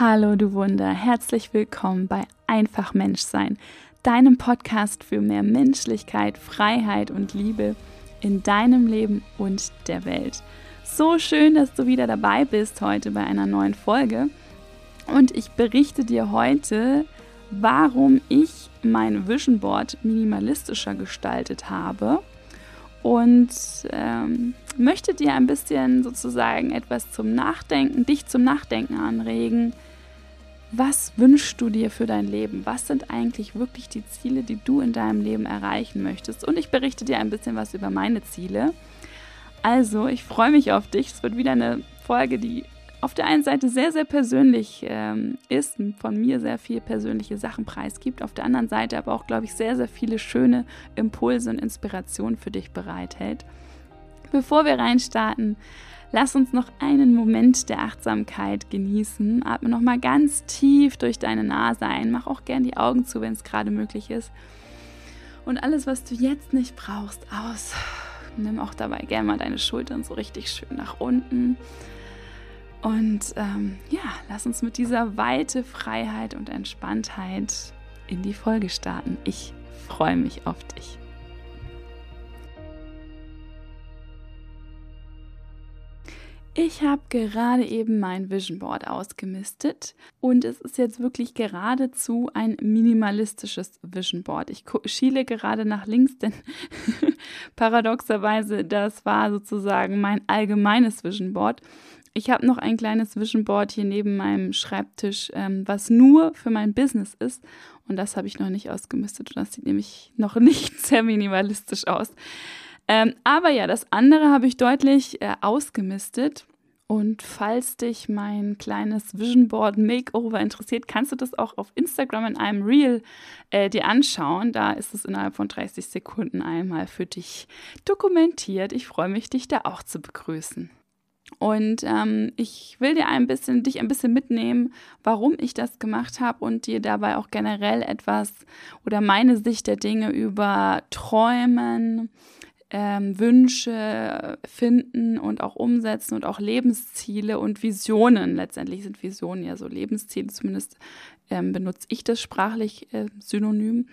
Hallo du Wunder, herzlich willkommen bei Einfach Menschsein, deinem Podcast für mehr Menschlichkeit, Freiheit und Liebe in deinem Leben und der Welt. So schön, dass du wieder dabei bist heute bei einer neuen Folge. Und ich berichte dir heute, warum ich mein Vision Board minimalistischer gestaltet habe und ähm, möchte dir ein bisschen sozusagen etwas zum Nachdenken, dich zum Nachdenken anregen. Was wünschst du dir für dein Leben? Was sind eigentlich wirklich die Ziele, die du in deinem Leben erreichen möchtest? Und ich berichte dir ein bisschen was über meine Ziele. Also, ich freue mich auf dich. Es wird wieder eine Folge, die auf der einen Seite sehr, sehr persönlich ähm, ist und von mir sehr viel persönliche Sachen preisgibt, auf der anderen Seite aber auch, glaube ich, sehr, sehr viele schöne Impulse und Inspirationen für dich bereithält. Bevor wir reinstarten, lass uns noch einen Moment der Achtsamkeit genießen. Atme nochmal ganz tief durch deine Nase ein. Mach auch gern die Augen zu, wenn es gerade möglich ist. Und alles, was du jetzt nicht brauchst, aus. Nimm auch dabei gerne mal deine Schultern so richtig schön nach unten. Und ähm, ja, lass uns mit dieser Weite, Freiheit und Entspanntheit in die Folge starten. Ich freue mich auf dich. Ich habe gerade eben mein Vision Board ausgemistet und es ist jetzt wirklich geradezu ein minimalistisches Vision Board. Ich schiele gerade nach links, denn paradoxerweise das war sozusagen mein allgemeines Vision Board ich habe noch ein kleines Vision Board hier neben meinem Schreibtisch, ähm, was nur für mein Business ist. Und das habe ich noch nicht ausgemistet. Und das sieht nämlich noch nicht sehr minimalistisch aus. Ähm, aber ja, das andere habe ich deutlich äh, ausgemistet. Und falls dich mein kleines Vision Board Makeover interessiert, kannst du das auch auf Instagram in einem Reel äh, dir anschauen. Da ist es innerhalb von 30 Sekunden einmal für dich dokumentiert. Ich freue mich, dich da auch zu begrüßen. Und ähm, ich will dir ein bisschen, dich ein bisschen mitnehmen, warum ich das gemacht habe und dir dabei auch generell etwas oder meine Sicht der Dinge über Träumen, ähm, Wünsche finden und auch umsetzen und auch Lebensziele und Visionen. Letztendlich sind Visionen ja so Lebensziele, zumindest ähm, benutze ich das sprachlich äh, synonym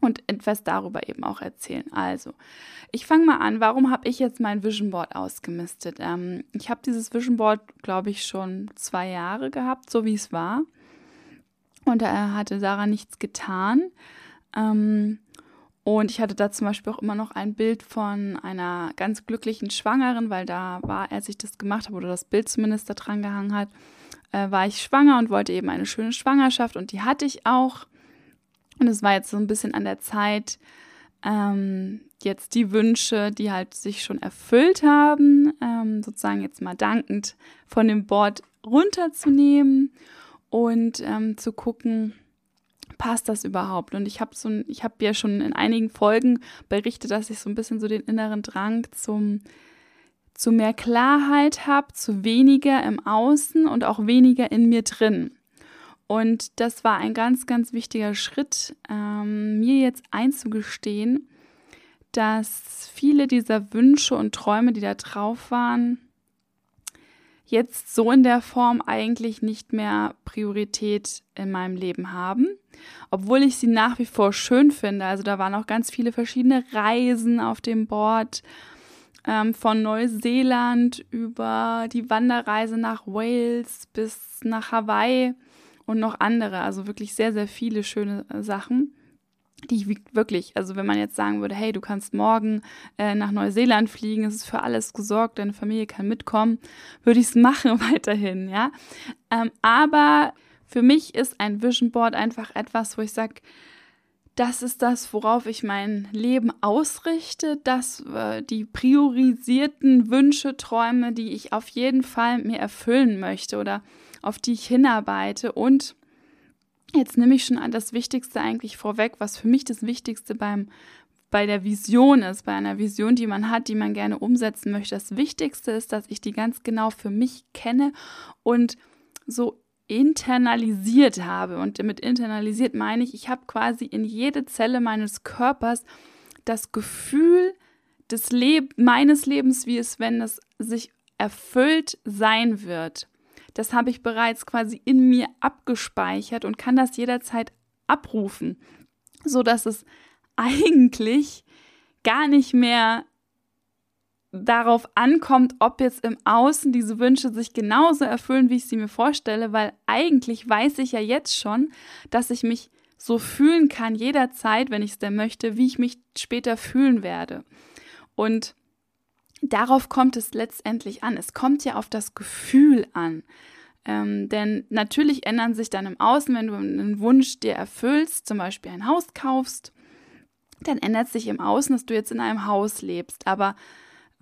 und etwas darüber eben auch erzählen. Also, ich fange mal an. Warum habe ich jetzt mein Vision Board ausgemistet? Ähm, ich habe dieses Vision Board, glaube ich, schon zwei Jahre gehabt, so wie es war. Und da hatte Sarah nichts getan. Ähm, und ich hatte da zum Beispiel auch immer noch ein Bild von einer ganz glücklichen Schwangeren, weil da war, als ich das gemacht habe oder das Bild zumindest da dran gehangen hat, äh, war ich schwanger und wollte eben eine schöne Schwangerschaft und die hatte ich auch. Und es war jetzt so ein bisschen an der Zeit, ähm, jetzt die Wünsche, die halt sich schon erfüllt haben, ähm, sozusagen jetzt mal dankend von dem Board runterzunehmen und ähm, zu gucken, passt das überhaupt? Und ich habe so, ich habe ja schon in einigen Folgen berichtet, dass ich so ein bisschen so den inneren Drang zum zu mehr Klarheit habe, zu weniger im Außen und auch weniger in mir drin. Und das war ein ganz, ganz wichtiger Schritt, ähm, mir jetzt einzugestehen, dass viele dieser Wünsche und Träume, die da drauf waren, jetzt so in der Form eigentlich nicht mehr Priorität in meinem Leben haben, obwohl ich sie nach wie vor schön finde. Also da waren auch ganz viele verschiedene Reisen auf dem Board, ähm, von Neuseeland über die Wanderreise nach Wales bis nach Hawaii und noch andere. Also wirklich sehr, sehr viele schöne Sachen die ich wirklich, also wenn man jetzt sagen würde, hey, du kannst morgen äh, nach Neuseeland fliegen, es ist für alles gesorgt, deine Familie kann mitkommen, würde ich es machen weiterhin, ja. Ähm, aber für mich ist ein Vision Board einfach etwas, wo ich sage, das ist das, worauf ich mein Leben ausrichte, dass äh, die priorisierten Wünsche, Träume, die ich auf jeden Fall mir erfüllen möchte oder auf die ich hinarbeite. Und jetzt nehme ich schon das Wichtigste eigentlich vorweg, was für mich das Wichtigste beim bei der Vision ist, bei einer Vision, die man hat, die man gerne umsetzen möchte. Das Wichtigste ist, dass ich die ganz genau für mich kenne und so internalisiert habe. Und mit internalisiert meine ich, ich habe quasi in jede Zelle meines Körpers das Gefühl des Leb meines Lebens, wie es, wenn es sich erfüllt sein wird das habe ich bereits quasi in mir abgespeichert und kann das jederzeit abrufen, so dass es eigentlich gar nicht mehr darauf ankommt, ob jetzt im Außen diese Wünsche sich genauso erfüllen, wie ich sie mir vorstelle, weil eigentlich weiß ich ja jetzt schon, dass ich mich so fühlen kann jederzeit, wenn ich es denn möchte, wie ich mich später fühlen werde. Und darauf kommt es letztendlich an. Es kommt ja auf das Gefühl an. Ähm, denn natürlich ändern sich dann im Außen, wenn du einen Wunsch dir erfüllst, zum Beispiel ein Haus kaufst, dann ändert sich im Außen, dass du jetzt in einem Haus lebst. Aber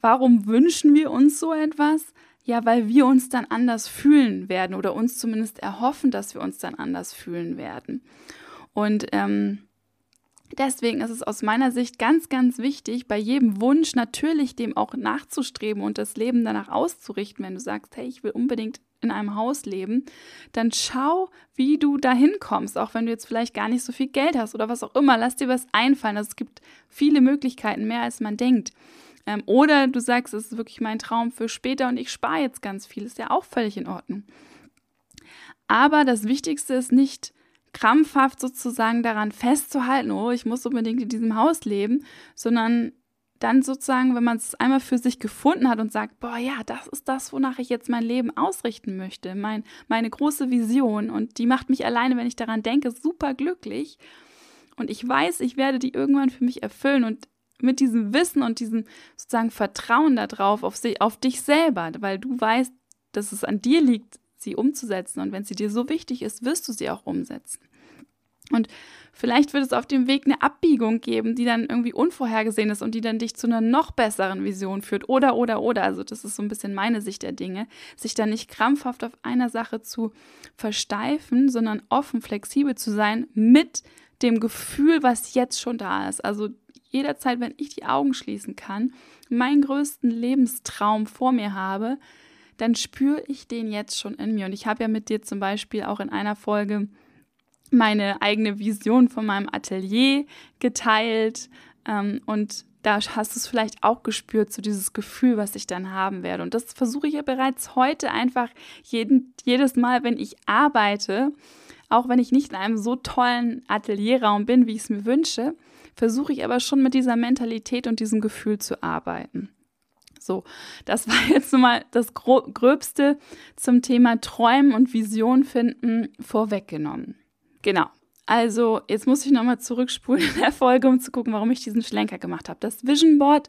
warum wünschen wir uns so etwas? Ja, weil wir uns dann anders fühlen werden oder uns zumindest erhoffen, dass wir uns dann anders fühlen werden. Und ähm, deswegen ist es aus meiner Sicht ganz, ganz wichtig, bei jedem Wunsch natürlich dem auch nachzustreben und das Leben danach auszurichten. Wenn du sagst, hey, ich will unbedingt in einem Haus leben, dann schau, wie du dahin kommst, auch wenn du jetzt vielleicht gar nicht so viel Geld hast oder was auch immer. Lass dir was einfallen. Also es gibt viele Möglichkeiten, mehr als man denkt. Ähm, oder du sagst, es ist wirklich mein Traum für später und ich spare jetzt ganz viel. Ist ja auch völlig in Ordnung. Aber das Wichtigste ist nicht, krampfhaft sozusagen daran festzuhalten, oh, ich muss unbedingt in diesem Haus leben, sondern dann sozusagen, wenn man es einmal für sich gefunden hat und sagt, boah, ja, das ist das, wonach ich jetzt mein Leben ausrichten möchte, mein, meine große Vision. Und die macht mich alleine, wenn ich daran denke, super glücklich und ich weiß, ich werde die irgendwann für mich erfüllen. Und mit diesem Wissen und diesem sozusagen Vertrauen darauf, auf, auf dich selber, weil du weißt, dass es an dir liegt, sie umzusetzen. Und wenn sie dir so wichtig ist, wirst du sie auch umsetzen. Und vielleicht wird es auf dem Weg eine Abbiegung geben, die dann irgendwie unvorhergesehen ist und die dann dich zu einer noch besseren Vision führt. Oder, oder, oder. Also das ist so ein bisschen meine Sicht der Dinge. Sich dann nicht krampfhaft auf einer Sache zu versteifen, sondern offen, flexibel zu sein mit dem Gefühl, was jetzt schon da ist. Also jederzeit, wenn ich die Augen schließen kann, meinen größten Lebenstraum vor mir habe, dann spüre ich den jetzt schon in mir. Und ich habe ja mit dir zum Beispiel auch in einer Folge meine eigene Vision von meinem Atelier geteilt. Ähm, und da hast du es vielleicht auch gespürt, so dieses Gefühl, was ich dann haben werde. Und das versuche ich ja bereits heute einfach jeden, jedes Mal, wenn ich arbeite, auch wenn ich nicht in einem so tollen Atelierraum bin, wie ich es mir wünsche, versuche ich aber schon mit dieser Mentalität und diesem Gefühl zu arbeiten. So, das war jetzt mal das Gröbste zum Thema Träumen und Vision finden vorweggenommen. Genau. Also, jetzt muss ich nochmal zurückspulen in der Folge, um zu gucken, warum ich diesen Schlenker gemacht habe. Das Vision Board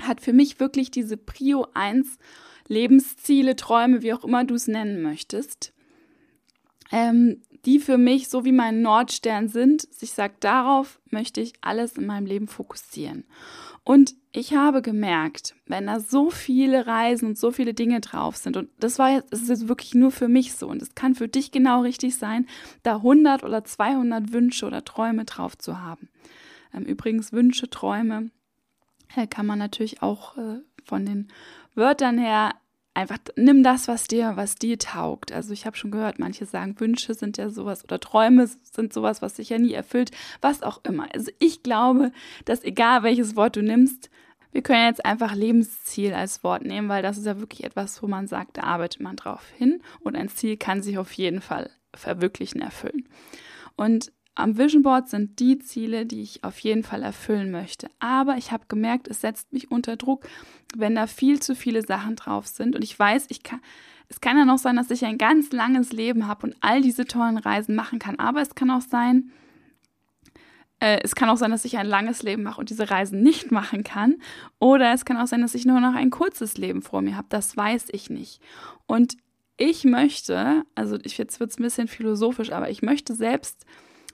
hat für mich wirklich diese Prio 1 Lebensziele, Träume, wie auch immer du es nennen möchtest, ähm, die für mich so wie mein Nordstern sind. Ich sage, darauf möchte ich alles in meinem Leben fokussieren. Und ich habe gemerkt, wenn da so viele Reisen und so viele Dinge drauf sind, und das war jetzt, das ist jetzt wirklich nur für mich so, und es kann für dich genau richtig sein, da 100 oder 200 Wünsche oder Träume drauf zu haben. Ähm, übrigens, Wünsche, Träume äh, kann man natürlich auch äh, von den Wörtern her einfach nimm das, was dir, was dir taugt. Also ich habe schon gehört, manche sagen, Wünsche sind ja sowas oder Träume sind sowas, was sich ja nie erfüllt, was auch immer. Also ich glaube, dass egal welches Wort du nimmst, wir können jetzt einfach Lebensziel als Wort nehmen, weil das ist ja wirklich etwas, wo man sagt, da arbeitet man drauf hin und ein Ziel kann sich auf jeden Fall verwirklichen, erfüllen. Und am Vision Board sind die Ziele, die ich auf jeden Fall erfüllen möchte. Aber ich habe gemerkt, es setzt mich unter Druck, wenn da viel zu viele Sachen drauf sind. Und ich weiß, ich kann, es kann ja noch sein, dass ich ein ganz langes Leben habe und all diese tollen Reisen machen kann. Aber es kann auch sein, äh, es kann auch sein, dass ich ein langes Leben mache und diese Reisen nicht machen kann. Oder es kann auch sein, dass ich nur noch ein kurzes Leben vor mir habe. Das weiß ich nicht. Und ich möchte, also ich, jetzt wird es ein bisschen philosophisch, aber ich möchte selbst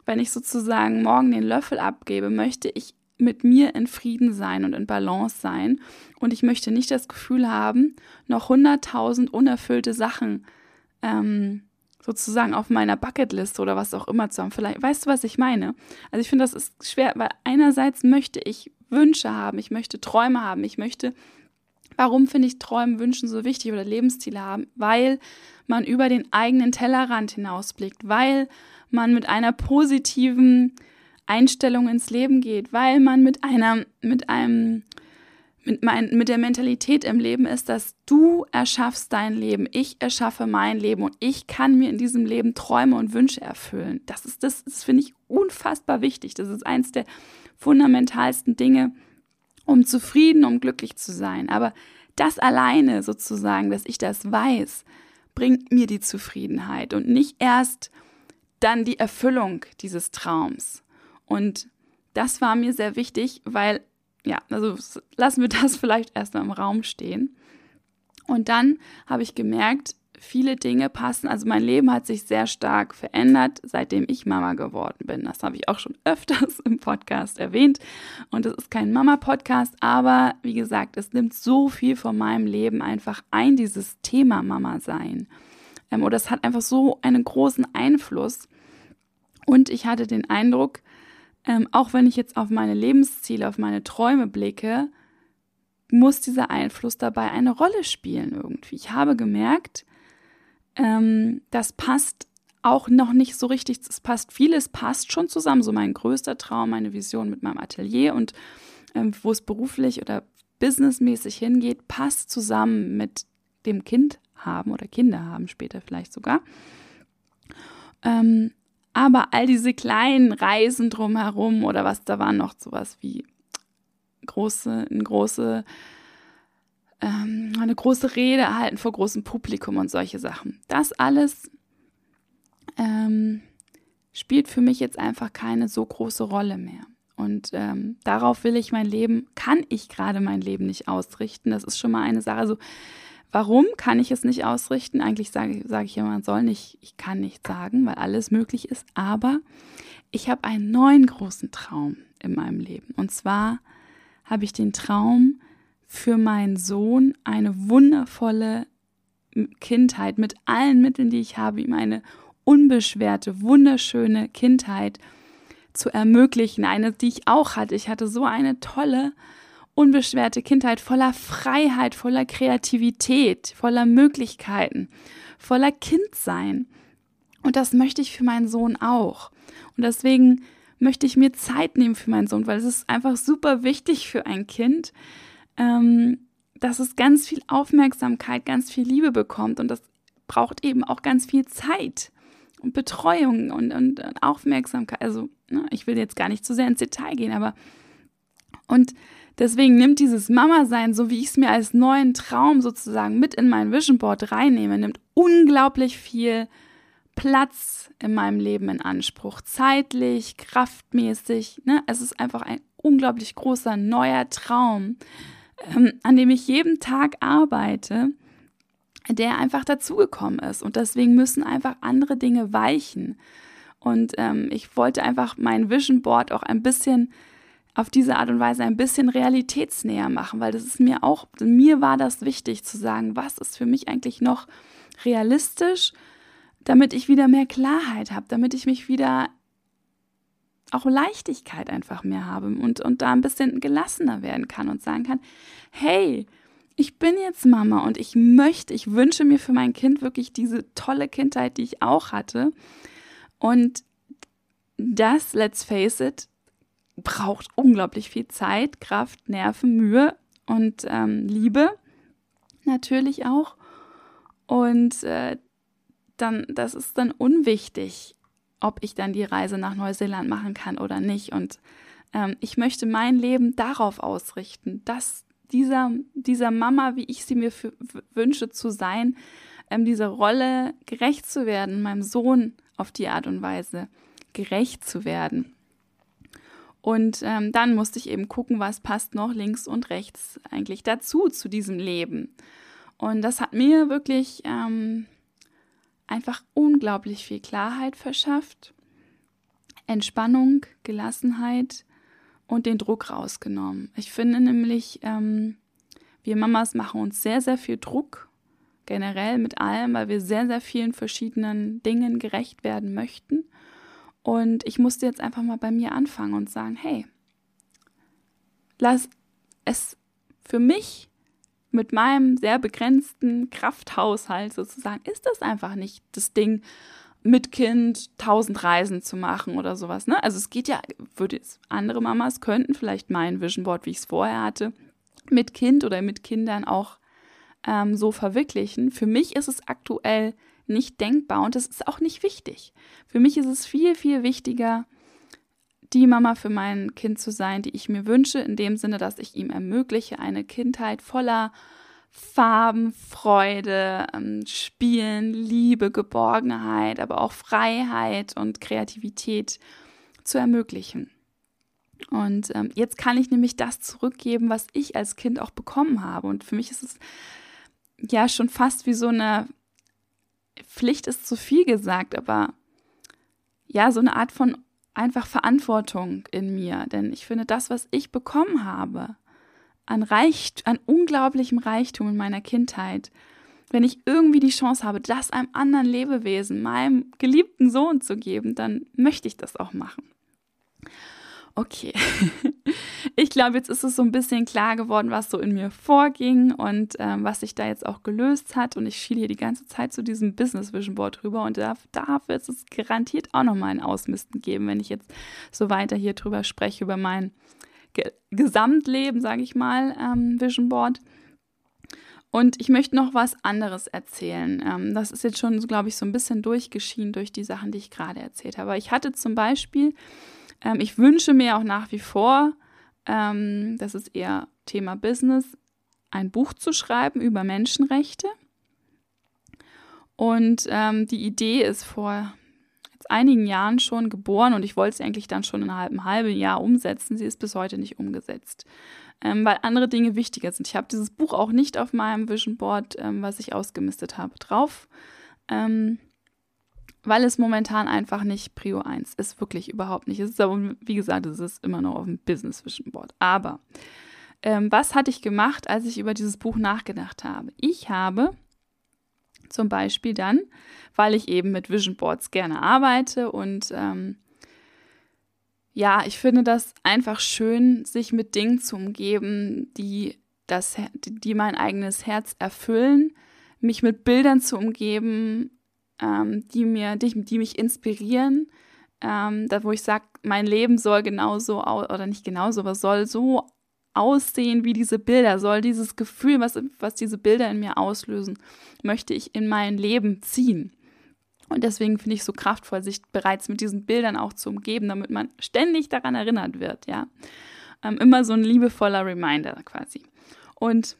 wenn ich sozusagen morgen den Löffel abgebe, möchte ich mit mir in Frieden sein und in Balance sein. Und ich möchte nicht das Gefühl haben, noch 100.000 unerfüllte Sachen ähm, sozusagen auf meiner Bucketliste oder was auch immer zu haben. Vielleicht, weißt du, was ich meine? Also ich finde, das ist schwer, weil einerseits möchte ich Wünsche haben, ich möchte Träume haben, ich möchte, warum finde ich Träumen, Wünschen so wichtig oder Lebensziele haben? Weil man über den eigenen Tellerrand hinausblickt, weil man mit einer positiven Einstellung ins Leben geht, weil man mit einer, mit einem, mit, mein, mit der Mentalität im Leben ist, dass du erschaffst dein Leben, ich erschaffe mein Leben und ich kann mir in diesem Leben Träume und Wünsche erfüllen. Das ist das, das finde ich unfassbar wichtig. Das ist eins der fundamentalsten Dinge, um zufrieden, um glücklich zu sein. Aber das alleine sozusagen, dass ich das weiß, bringt mir die Zufriedenheit und nicht erst dann die Erfüllung dieses Traums. Und das war mir sehr wichtig, weil ja, also lassen wir das vielleicht erstmal im Raum stehen. Und dann habe ich gemerkt, viele Dinge passen. Also mein Leben hat sich sehr stark verändert, seitdem ich Mama geworden bin. Das habe ich auch schon öfters im Podcast erwähnt. Und es ist kein Mama-Podcast, aber wie gesagt, es nimmt so viel von meinem Leben einfach ein, dieses Thema Mama sein. Ähm, oder es hat einfach so einen großen Einfluss. Und ich hatte den Eindruck, ähm, auch wenn ich jetzt auf meine Lebensziele, auf meine Träume blicke, muss dieser Einfluss dabei eine Rolle spielen irgendwie. Ich habe gemerkt, ähm, das passt auch noch nicht so richtig, es passt vieles, passt schon zusammen. So mein größter Traum, meine Vision mit meinem Atelier und ähm, wo es beruflich oder businessmäßig hingeht, passt zusammen mit dem Kind haben oder Kinder haben später vielleicht sogar. Ähm, aber all diese kleinen Reisen drumherum oder was, da war noch sowas wie große, eine große, ähm, eine große Rede erhalten vor großem Publikum und solche Sachen. Das alles ähm, spielt für mich jetzt einfach keine so große Rolle mehr. Und ähm, darauf will ich mein Leben, kann ich gerade mein Leben nicht ausrichten. Das ist schon mal eine Sache. Also Warum kann ich es nicht ausrichten? Eigentlich sage, sage ich immer, man soll nicht, ich kann nicht sagen, weil alles möglich ist. Aber ich habe einen neuen großen Traum in meinem Leben. Und zwar habe ich den Traum, für meinen Sohn eine wundervolle Kindheit mit allen Mitteln, die ich habe, ihm eine unbeschwerte, wunderschöne Kindheit zu ermöglichen. Eine, die ich auch hatte. Ich hatte so eine tolle unbeschwerte Kindheit voller Freiheit, voller Kreativität, voller Möglichkeiten, voller Kindsein. Und das möchte ich für meinen Sohn auch. Und deswegen möchte ich mir Zeit nehmen für meinen Sohn, weil es ist einfach super wichtig für ein Kind, ähm, dass es ganz viel Aufmerksamkeit, ganz viel Liebe bekommt. Und das braucht eben auch ganz viel Zeit und Betreuung und, und, und Aufmerksamkeit. Also, ne, ich will jetzt gar nicht zu sehr ins Detail gehen, aber und Deswegen nimmt dieses Mama-Sein, so wie ich es mir als neuen Traum sozusagen mit in mein Vision Board reinnehme, nimmt unglaublich viel Platz in meinem Leben in Anspruch. Zeitlich, kraftmäßig. Ne? Es ist einfach ein unglaublich großer neuer Traum, ähm, an dem ich jeden Tag arbeite, der einfach dazugekommen ist. Und deswegen müssen einfach andere Dinge weichen. Und ähm, ich wollte einfach mein Vision Board auch ein bisschen auf diese Art und Weise ein bisschen realitätsnäher machen, weil das ist mir auch, mir war das wichtig zu sagen, was ist für mich eigentlich noch realistisch, damit ich wieder mehr Klarheit habe, damit ich mich wieder auch Leichtigkeit einfach mehr habe und, und da ein bisschen gelassener werden kann und sagen kann, hey, ich bin jetzt Mama und ich möchte, ich wünsche mir für mein Kind wirklich diese tolle Kindheit, die ich auch hatte. Und das, let's face it, braucht unglaublich viel Zeit, Kraft, Nerven, Mühe und ähm, Liebe natürlich auch. Und äh, dann, das ist dann unwichtig, ob ich dann die Reise nach Neuseeland machen kann oder nicht. Und ähm, ich möchte mein Leben darauf ausrichten, dass dieser, dieser Mama, wie ich sie mir wünsche zu sein, ähm, dieser Rolle gerecht zu werden, meinem Sohn auf die Art und Weise gerecht zu werden. Und ähm, dann musste ich eben gucken, was passt noch links und rechts eigentlich dazu, zu diesem Leben. Und das hat mir wirklich ähm, einfach unglaublich viel Klarheit verschafft, Entspannung, Gelassenheit und den Druck rausgenommen. Ich finde nämlich, ähm, wir Mamas machen uns sehr, sehr viel Druck, generell mit allem, weil wir sehr, sehr vielen verschiedenen Dingen gerecht werden möchten. Und ich musste jetzt einfach mal bei mir anfangen und sagen, hey, lass es für mich mit meinem sehr begrenzten Krafthaushalt sozusagen, ist das einfach nicht das Ding, mit Kind tausend Reisen zu machen oder sowas. Ne? Also es geht ja, würde es, andere Mamas könnten vielleicht mein Vision Board, wie ich es vorher hatte, mit Kind oder mit Kindern auch ähm, so verwirklichen. Für mich ist es aktuell nicht denkbar und es ist auch nicht wichtig. Für mich ist es viel, viel wichtiger, die Mama für mein Kind zu sein, die ich mir wünsche, in dem Sinne, dass ich ihm ermögliche, eine Kindheit voller Farben, Freude, ähm, Spielen, Liebe, Geborgenheit, aber auch Freiheit und Kreativität zu ermöglichen. Und ähm, jetzt kann ich nämlich das zurückgeben, was ich als Kind auch bekommen habe. Und für mich ist es ja schon fast wie so eine Pflicht ist zu viel gesagt, aber ja, so eine Art von einfach Verantwortung in mir. Denn ich finde, das, was ich bekommen habe, an, Reicht, an unglaublichem Reichtum in meiner Kindheit, wenn ich irgendwie die Chance habe, das einem anderen Lebewesen, meinem geliebten Sohn zu geben, dann möchte ich das auch machen. Okay, ich glaube, jetzt ist es so ein bisschen klar geworden, was so in mir vorging und ähm, was sich da jetzt auch gelöst hat. Und ich schiele hier die ganze Zeit zu diesem Business Vision Board rüber und darf, dafür ist es garantiert auch nochmal ein Ausmisten geben, wenn ich jetzt so weiter hier drüber spreche, über mein Ge Gesamtleben, sage ich mal, ähm, Vision Board. Und ich möchte noch was anderes erzählen. Ähm, das ist jetzt schon, glaube ich, so ein bisschen durchgeschieden durch die Sachen, die ich gerade erzählt habe. Ich hatte zum Beispiel ähm, ich wünsche mir auch nach wie vor, ähm, das ist eher Thema Business, ein Buch zu schreiben über Menschenrechte. Und ähm, die Idee ist vor einigen Jahren schon geboren und ich wollte sie eigentlich dann schon in einem halben Jahr umsetzen. Sie ist bis heute nicht umgesetzt, ähm, weil andere Dinge wichtiger sind. Ich habe dieses Buch auch nicht auf meinem Vision Board, ähm, was ich ausgemistet habe, drauf. Ähm, weil es momentan einfach nicht Prio 1 ist, wirklich überhaupt nicht. Es ist aber, wie gesagt, es ist immer noch auf dem Business Vision Board. Aber ähm, was hatte ich gemacht, als ich über dieses Buch nachgedacht habe? Ich habe zum Beispiel dann, weil ich eben mit Vision Boards gerne arbeite und ähm, ja, ich finde das einfach schön, sich mit Dingen zu umgeben, die das, die mein eigenes Herz erfüllen, mich mit Bildern zu umgeben, ähm, die, mir, die, die mich inspirieren, ähm, da wo ich sage, mein Leben soll genauso, oder nicht genauso, aber soll so aussehen wie diese Bilder, soll dieses Gefühl, was, was diese Bilder in mir auslösen, möchte ich in mein Leben ziehen. Und deswegen finde ich so kraftvoll, sich bereits mit diesen Bildern auch zu umgeben, damit man ständig daran erinnert wird, ja. Ähm, immer so ein liebevoller Reminder quasi. Und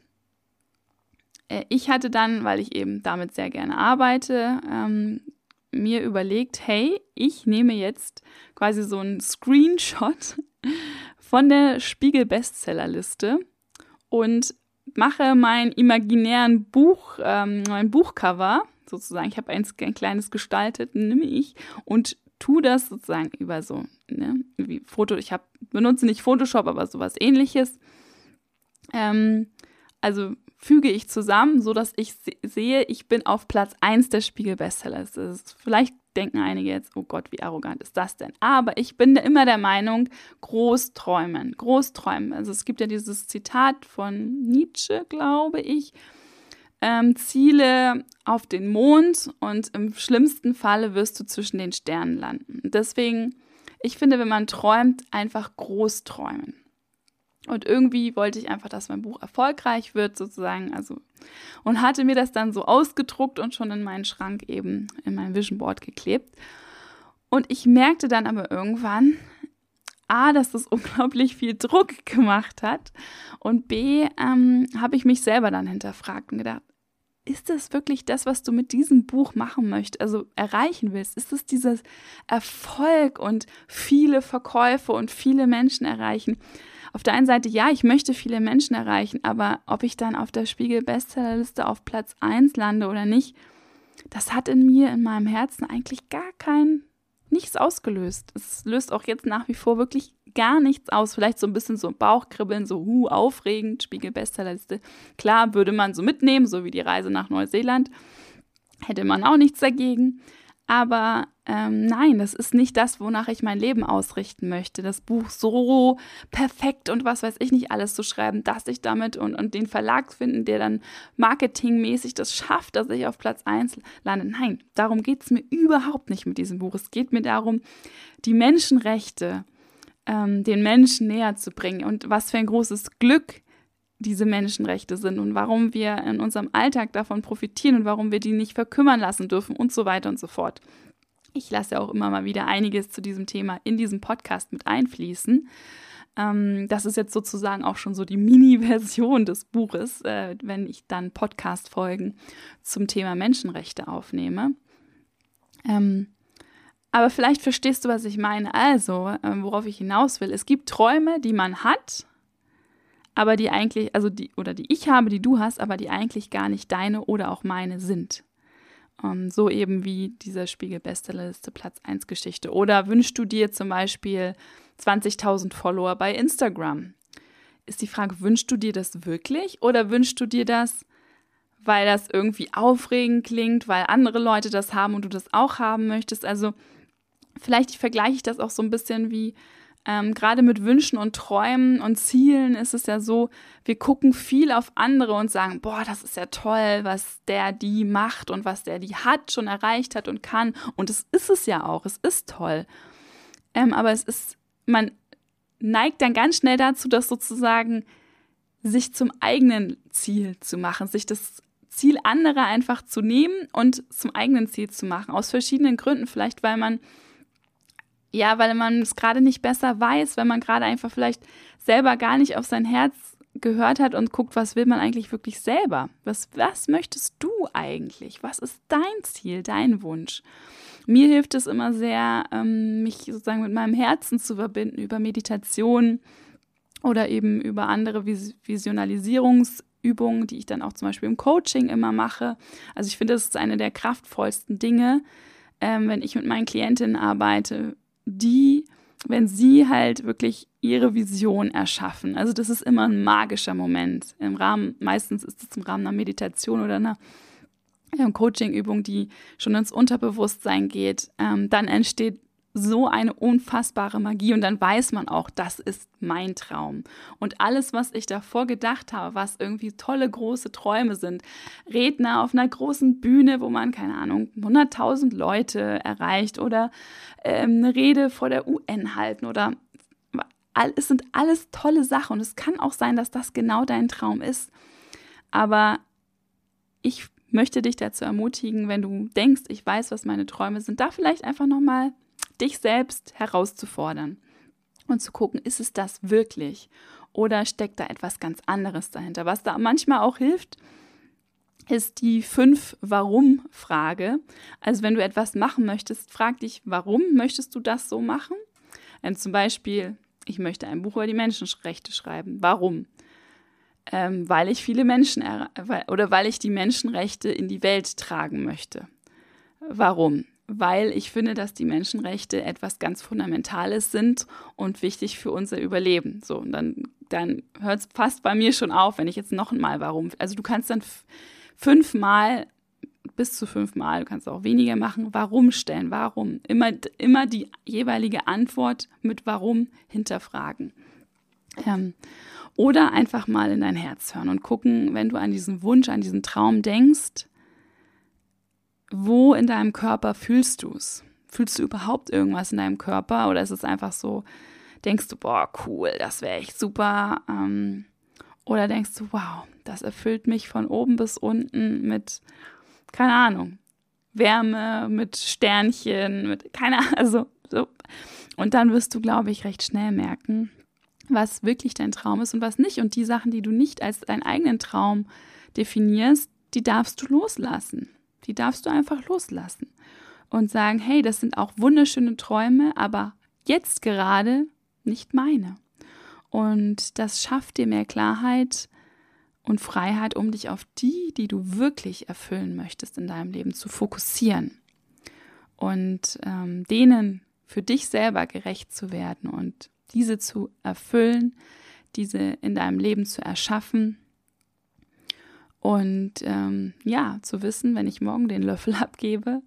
ich hatte dann, weil ich eben damit sehr gerne arbeite, ähm, mir überlegt, hey, ich nehme jetzt quasi so einen Screenshot von der Spiegel Bestsellerliste und mache mein imaginären Buch, ähm, mein Buchcover sozusagen. Ich habe eins ein kleines gestaltet, nehme ich und tu das sozusagen über so ne, wie Foto. Ich habe benutze nicht Photoshop, aber sowas Ähnliches. Ähm, also füge ich zusammen, so dass ich sehe, ich bin auf Platz 1 der Spiegel-Bestsellers. Vielleicht denken einige jetzt, oh Gott, wie arrogant ist das denn? Aber ich bin immer der Meinung, groß träumen, groß träumen. Also es gibt ja dieses Zitat von Nietzsche, glaube ich. Ähm, Ziele auf den Mond und im schlimmsten Falle wirst du zwischen den Sternen landen. Deswegen, ich finde, wenn man träumt, einfach groß träumen. Und irgendwie wollte ich einfach, dass mein Buch erfolgreich wird, sozusagen. Also, und hatte mir das dann so ausgedruckt und schon in meinen Schrank eben in mein Vision Board geklebt. Und ich merkte dann aber irgendwann, A, dass das unglaublich viel Druck gemacht hat. Und B, ähm, habe ich mich selber dann hinterfragt und gedacht, ist das wirklich das, was du mit diesem Buch machen möchtest, also erreichen willst? Ist es dieses Erfolg und viele Verkäufe und viele Menschen erreichen? Auf der einen Seite, ja, ich möchte viele Menschen erreichen, aber ob ich dann auf der Spiegel-Bestsellerliste auf Platz 1 lande oder nicht, das hat in mir, in meinem Herzen eigentlich gar kein, nichts ausgelöst. Es löst auch jetzt nach wie vor wirklich gar nichts aus. Vielleicht so ein bisschen so Bauchkribbeln, so hu, aufregend, Spiegel-Bestsellerliste. Klar, würde man so mitnehmen, so wie die Reise nach Neuseeland. Hätte man auch nichts dagegen. Aber ähm, nein, das ist nicht das, wonach ich mein Leben ausrichten möchte. Das Buch so perfekt und was weiß ich nicht alles zu schreiben, dass ich damit und, und den Verlag finden, der dann marketingmäßig das schafft, dass ich auf Platz 1 lande. Nein, darum geht es mir überhaupt nicht mit diesem Buch. Es geht mir darum, die Menschenrechte ähm, den Menschen näher zu bringen. Und was für ein großes Glück diese Menschenrechte sind und warum wir in unserem Alltag davon profitieren und warum wir die nicht verkümmern lassen dürfen und so weiter und so fort. Ich lasse auch immer mal wieder einiges zu diesem Thema in diesem Podcast mit einfließen. Ähm, das ist jetzt sozusagen auch schon so die Mini-Version des Buches, äh, wenn ich dann Podcast-Folgen zum Thema Menschenrechte aufnehme. Ähm, aber vielleicht verstehst du, was ich meine. Also, äh, worauf ich hinaus will. Es gibt Träume, die man hat, aber die eigentlich, also die, oder die ich habe, die du hast, aber die eigentlich gar nicht deine oder auch meine sind. Um, ähm, so eben wie diese Spiegel-Bestsellerliste Platz 1 Geschichte. Oder wünschst du dir zum Beispiel 20.000 Follower bei Instagram? Ist die Frage, wünschst du dir das wirklich oder wünschst du dir das, weil das irgendwie aufregend klingt, weil andere Leute das haben und du das auch haben möchtest? Also vielleicht vergleiche ich das auch so ein bisschen wie ähm, gerade mit Wünschen und Träumen und Zielen ist es ja so, wir gucken viel auf andere und sagen, boah, das ist ja toll, was der die macht und was der die hat, schon erreicht hat und kann. Und es ist es ja auch, es ist toll. Ähm, aber es ist, man neigt dann ganz schnell dazu, das sozusagen sich zum eigenen Ziel zu machen, sich das Ziel anderer einfach zu nehmen und zum eigenen Ziel zu machen. Aus verschiedenen Gründen. Vielleicht, weil man ja, weil man es gerade nicht besser weiß, wenn man gerade einfach vielleicht selber gar nicht auf sein Herz gehört hat und guckt, was will man eigentlich wirklich selber? Was, was möchtest du eigentlich? Was ist dein Ziel, dein Wunsch? Mir hilft es immer sehr, ähm, mich sozusagen mit meinem Herzen zu verbinden über Meditation oder eben über andere Vis Visionalisierungsübungen, die ich dann auch zum Beispiel im Coaching immer mache. Also ich finde, das ist eine der kraftvollsten Dinge, ähm, wenn ich mit meinen Klientinnen arbeite, die, wenn sie halt wirklich ihre Vision erschaffen. Also das ist immer ein magischer Moment. Im Rahmen, meistens ist es im Rahmen einer Meditation oder einer Coaching-Übung, die schon ins Unterbewusstsein geht. Ähm, dann entsteht so eine unfassbare Magie und dann weiß man auch, das ist mein Traum. Und alles, was ich davor gedacht habe, was irgendwie tolle große Träume sind, Redner auf einer großen Bühne, wo man, keine Ahnung, 100.000 Leute erreicht oder ähm, eine Rede vor der UN halten oder es sind alles tolle Sachen und es kann auch sein, dass das genau dein Traum ist. Aber ich möchte dich dazu ermutigen, wenn du denkst, ich weiß, was meine Träume sind, da vielleicht einfach nochmal dich selbst herauszufordern und zu gucken, ist es das wirklich oder steckt da etwas ganz anderes dahinter? Was da manchmal auch hilft, ist die fünf Warum-Frage. Also wenn du etwas machen möchtest, frag dich, warum möchtest du das so machen? Ähm, zum Beispiel, ich möchte ein Buch über die Menschenrechte schreiben. Warum? Ähm, weil ich viele Menschen oder weil ich die Menschenrechte in die Welt tragen möchte. Warum? Weil ich finde, dass die Menschenrechte etwas ganz Fundamentales sind und wichtig für unser Überleben. So, und dann, dann hört es fast bei mir schon auf, wenn ich jetzt noch einmal warum. Also du kannst dann fünfmal, bis zu fünfmal, du kannst auch weniger machen, warum stellen, warum. Immer, immer die jeweilige Antwort mit warum hinterfragen. Ähm, oder einfach mal in dein Herz hören und gucken, wenn du an diesen Wunsch, an diesen Traum denkst, wo in deinem Körper fühlst du es? Fühlst du überhaupt irgendwas in deinem Körper oder ist es einfach so, denkst du, boah, cool, das wäre echt super? Ähm, oder denkst du, wow, das erfüllt mich von oben bis unten mit, keine Ahnung, Wärme, mit Sternchen, mit, keine Ahnung, also so. Und dann wirst du, glaube ich, recht schnell merken, was wirklich dein Traum ist und was nicht. Und die Sachen, die du nicht als deinen eigenen Traum definierst, die darfst du loslassen. Die darfst du einfach loslassen. Und sagen, hey, das sind auch wunderschöne Träume, aber jetzt gerade nicht meine. Und das schafft dir mehr Klarheit und Freiheit, um dich auf die, die du wirklich erfüllen möchtest in deinem Leben, zu fokussieren. Und ähm, denen für dich selber gerecht zu werden und diese zu erfüllen, diese in deinem Leben zu erschaffen und ähm, ja, zu wissen, wenn ich morgen den Löffel abgebe,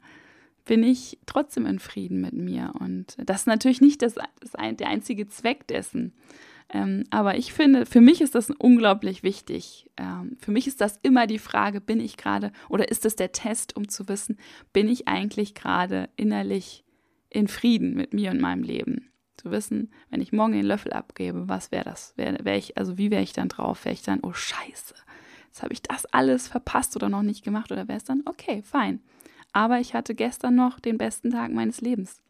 bin ich trotzdem in Frieden mit mir. Und das ist natürlich nicht das, das ein, der einzige Zweck dessen. Ähm, aber ich finde, für mich ist das unglaublich wichtig. Ähm, für mich ist das immer die Frage, bin ich gerade oder ist es der Test, um zu wissen, bin ich eigentlich gerade innerlich in Frieden mit mir und meinem Leben? Zu wissen, wenn ich morgen den Löffel abgebe, was wäre das? Wär, wär ich, also wie wäre ich dann drauf? Wäre ich dann, oh Scheiße, jetzt habe ich das alles verpasst oder noch nicht gemacht? Oder wäre dann, okay, fein. Aber ich hatte gestern noch den besten Tag meines Lebens.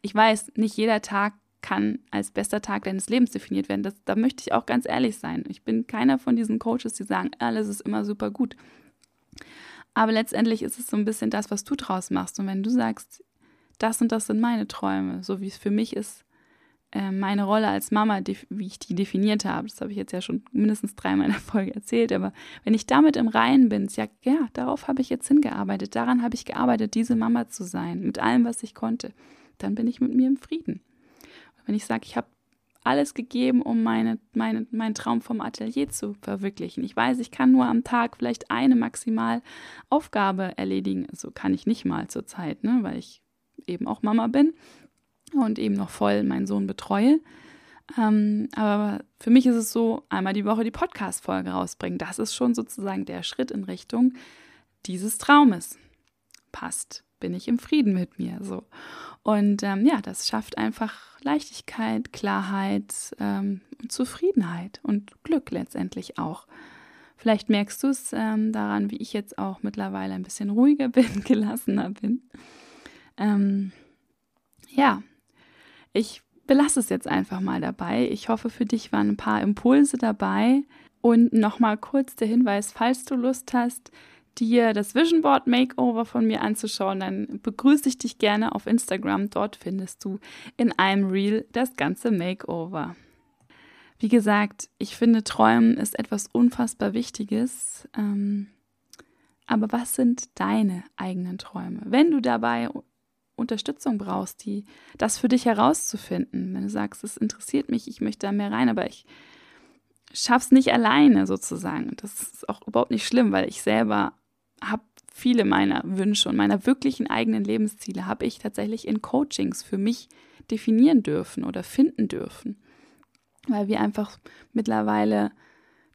Ich weiß, nicht jeder Tag kann als bester Tag deines Lebens definiert werden. Das, da möchte ich auch ganz ehrlich sein. Ich bin keiner von diesen Coaches, die sagen, alles ist immer super gut. Aber letztendlich ist es so ein bisschen das, was du draus machst. Und wenn du sagst, das und das sind meine Träume, so wie es für mich ist, meine Rolle als Mama, wie ich die definiert habe, das habe ich jetzt ja schon mindestens dreimal in der Folge erzählt, aber wenn ich damit im Reinen bin, ja, ja, darauf habe ich jetzt hingearbeitet, daran habe ich gearbeitet, diese Mama zu sein, mit allem, was ich konnte, dann bin ich mit mir im Frieden. Wenn ich sage, ich habe alles gegeben, um meine, meine, meinen Traum vom Atelier zu verwirklichen. Ich weiß, ich kann nur am Tag vielleicht eine maximal Aufgabe erledigen. So also kann ich nicht mal zur Zeit, ne, weil ich eben auch Mama bin und eben noch voll meinen Sohn betreue. Ähm, aber für mich ist es so, einmal die Woche die Podcast-Folge rausbringen. Das ist schon sozusagen der Schritt in Richtung dieses Traumes. Passt, bin ich im Frieden mit mir. So. Und ähm, ja, das schafft einfach Leichtigkeit, Klarheit ähm, und Zufriedenheit und Glück letztendlich auch. Vielleicht merkst du es ähm, daran, wie ich jetzt auch mittlerweile ein bisschen ruhiger bin, gelassener bin. Ähm, ja, ich belasse es jetzt einfach mal dabei. Ich hoffe, für dich waren ein paar Impulse dabei. Und nochmal kurz der Hinweis, falls du Lust hast, dir das Vision Board Makeover von mir anzuschauen, dann begrüße ich dich gerne auf Instagram. Dort findest du in einem Reel das ganze Makeover. Wie gesagt, ich finde, Träumen ist etwas unfassbar Wichtiges. Ähm, aber was sind deine eigenen Träume? Wenn du dabei Unterstützung brauchst, die das für dich herauszufinden, wenn du sagst, es interessiert mich, ich möchte da mehr rein, aber ich schaff's nicht alleine sozusagen. Das ist auch überhaupt nicht schlimm, weil ich selber habe viele meiner Wünsche und meiner wirklichen eigenen Lebensziele habe ich tatsächlich in Coachings für mich definieren dürfen oder finden dürfen, weil wir einfach mittlerweile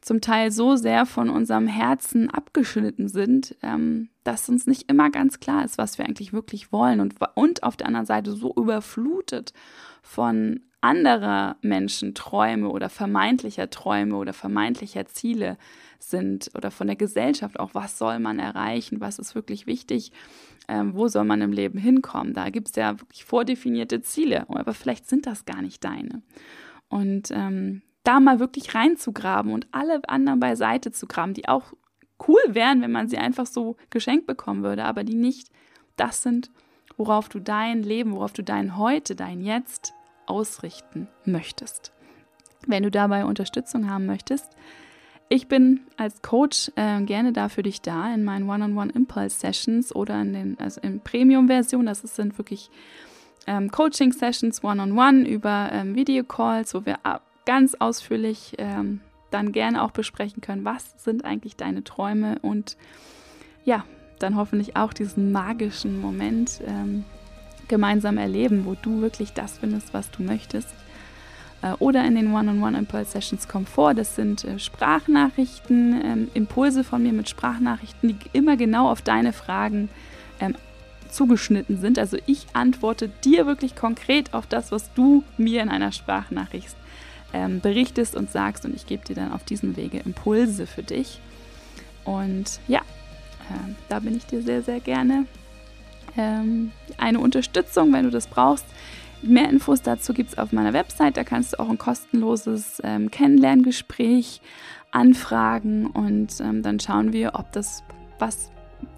zum Teil so sehr von unserem Herzen abgeschnitten sind, ähm, dass uns nicht immer ganz klar ist, was wir eigentlich wirklich wollen und, und auf der anderen Seite so überflutet von anderer Menschen Träume oder vermeintlicher Träume oder vermeintlicher Ziele sind oder von der Gesellschaft auch, was soll man erreichen, was ist wirklich wichtig, ähm, wo soll man im Leben hinkommen. Da gibt es ja wirklich vordefinierte Ziele, aber vielleicht sind das gar nicht deine. Und ähm, da mal wirklich reinzugraben und alle anderen beiseite zu graben, die auch cool wären, wenn man sie einfach so geschenkt bekommen würde, aber die nicht das sind, worauf du dein Leben, worauf du dein Heute, dein Jetzt ausrichten möchtest. Wenn du dabei Unterstützung haben möchtest, ich bin als Coach äh, gerne da für dich da in meinen One-on-One Impulse Sessions oder in den, also in Premium-Version. Das sind wirklich ähm, Coaching-Sessions One-on-One über ähm, Videocalls, wo wir ganz ausführlich ähm, dann gerne auch besprechen können, was sind eigentlich deine Träume und ja, dann hoffentlich auch diesen magischen Moment ähm, gemeinsam erleben, wo du wirklich das findest, was du möchtest. Äh, oder in den One-on-One-Impulse-Sessions kommt vor. Das sind äh, Sprachnachrichten, ähm, Impulse von mir mit Sprachnachrichten, die immer genau auf deine Fragen ähm, zugeschnitten sind. Also ich antworte dir wirklich konkret auf das, was du mir in einer Sprachnachricht ähm, berichtest und sagst. Und ich gebe dir dann auf diesem Wege Impulse für dich. Und ja, äh, da bin ich dir sehr, sehr gerne ähm, eine Unterstützung, wenn du das brauchst. Mehr Infos dazu gibt es auf meiner Website. Da kannst du auch ein kostenloses ähm, Kennenlerngespräch anfragen und ähm, dann schauen wir, ob das was,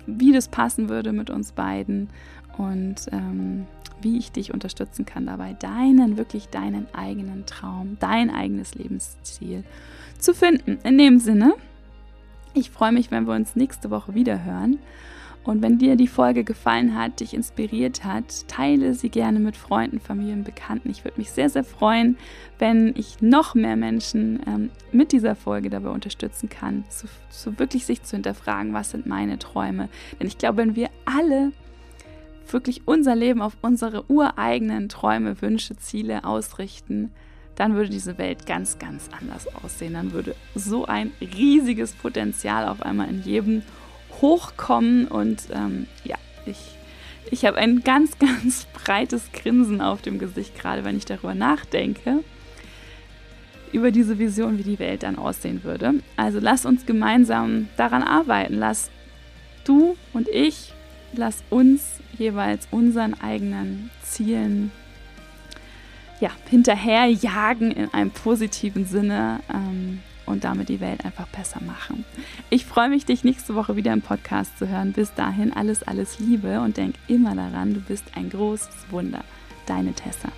wie das passen würde mit uns beiden und ähm, wie ich dich unterstützen kann dabei, deinen, wirklich deinen eigenen Traum, dein eigenes Lebensziel zu finden. In dem Sinne, ich freue mich, wenn wir uns nächste Woche wieder hören. Und wenn dir die Folge gefallen hat, dich inspiriert hat, teile sie gerne mit Freunden, Familien, Bekannten. Ich würde mich sehr, sehr freuen, wenn ich noch mehr Menschen ähm, mit dieser Folge dabei unterstützen kann, so, so wirklich sich zu hinterfragen, was sind meine Träume. Denn ich glaube, wenn wir alle wirklich unser Leben auf unsere ureigenen Träume, Wünsche, Ziele ausrichten, dann würde diese Welt ganz, ganz anders aussehen. Dann würde so ein riesiges Potenzial auf einmal in jedem hochkommen und ähm, ja, ich, Ich habe ein ganz, ganz breites Grinsen auf dem Gesicht, gerade wenn ich darüber nachdenke, über diese Vision, wie die Welt dann aussehen würde. Also lass uns gemeinsam daran arbeiten. Lass du und ich, lass uns jeweils unseren eigenen Zielen ja, hinterherjagen in einem positiven Sinne ähm, und damit die Welt einfach besser machen. Ich freue mich, dich nächste Woche wieder im Podcast zu hören. Bis dahin alles, alles Liebe und denk immer daran, du bist ein großes Wunder. Deine Tessa.